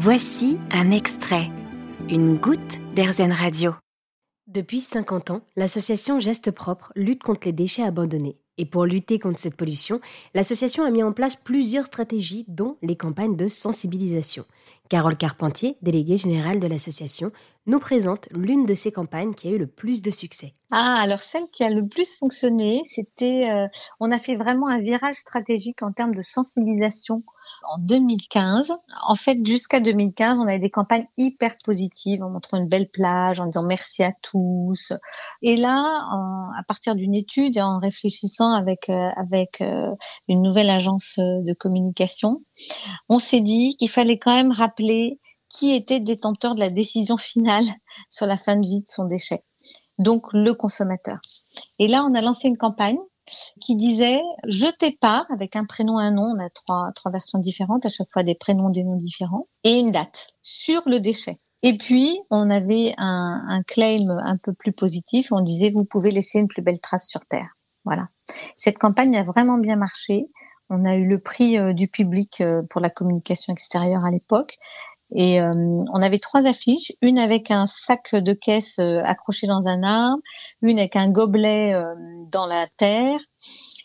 Voici un extrait, une goutte d'Airzen Radio. Depuis 50 ans, l'association Geste Propre lutte contre les déchets abandonnés. Et pour lutter contre cette pollution, l'association a mis en place plusieurs stratégies, dont les campagnes de sensibilisation. Carole Carpentier, déléguée générale de l'association, nous présente l'une de ces campagnes qui a eu le plus de succès. Ah, alors celle qui a le plus fonctionné, c'était, euh, on a fait vraiment un virage stratégique en termes de sensibilisation en 2015. En fait, jusqu'à 2015, on avait des campagnes hyper positives en montrant une belle plage, en disant merci à tous. Et là, à partir d'une étude et en réfléchissant avec euh, avec euh, une nouvelle agence de communication, on s'est dit qu'il fallait quand même rappeler qui était détenteur de la décision finale sur la fin de vie de son déchet. Donc le consommateur. Et là, on a lancé une campagne qui disait jetez pas avec un prénom un nom. On a trois, trois versions différentes, à chaque fois des prénoms, des noms différents, et une date sur le déchet. Et puis, on avait un, un claim un peu plus positif. On disait, vous pouvez laisser une plus belle trace sur Terre. Voilà. Cette campagne a vraiment bien marché. On a eu le prix euh, du public euh, pour la communication extérieure à l'époque. Et euh, on avait trois affiches, une avec un sac de caisse accroché dans un arbre, une avec un gobelet dans la terre,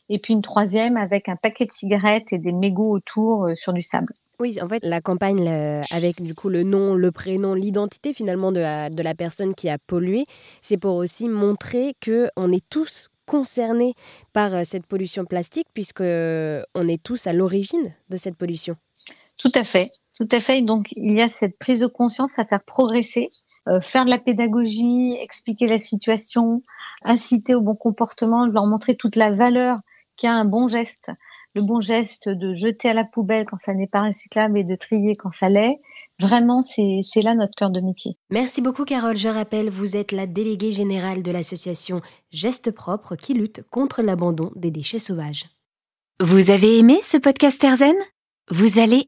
et puis une troisième avec un paquet de cigarettes et des mégots autour sur du sable. Oui, en fait, la campagne avec du coup le nom, le prénom, l'identité finalement de la, de la personne qui a pollué, c'est pour aussi montrer que on est tous concernés par euh, cette pollution plastique puisque euh, on est tous à l'origine de cette pollution. Tout à fait, tout à fait. Donc il y a cette prise de conscience à faire progresser, euh, faire de la pédagogie, expliquer la situation, inciter au bon comportement, leur montrer toute la valeur qu'a un bon geste le bon geste de jeter à la poubelle quand ça n'est pas recyclable et de trier quand ça l'est. Vraiment, c'est là notre cœur de métier. Merci beaucoup, Carole. Je rappelle, vous êtes la déléguée générale de l'association Gestes Propres qui lutte contre l'abandon des déchets sauvages. Vous avez aimé ce podcast Erzen Vous allez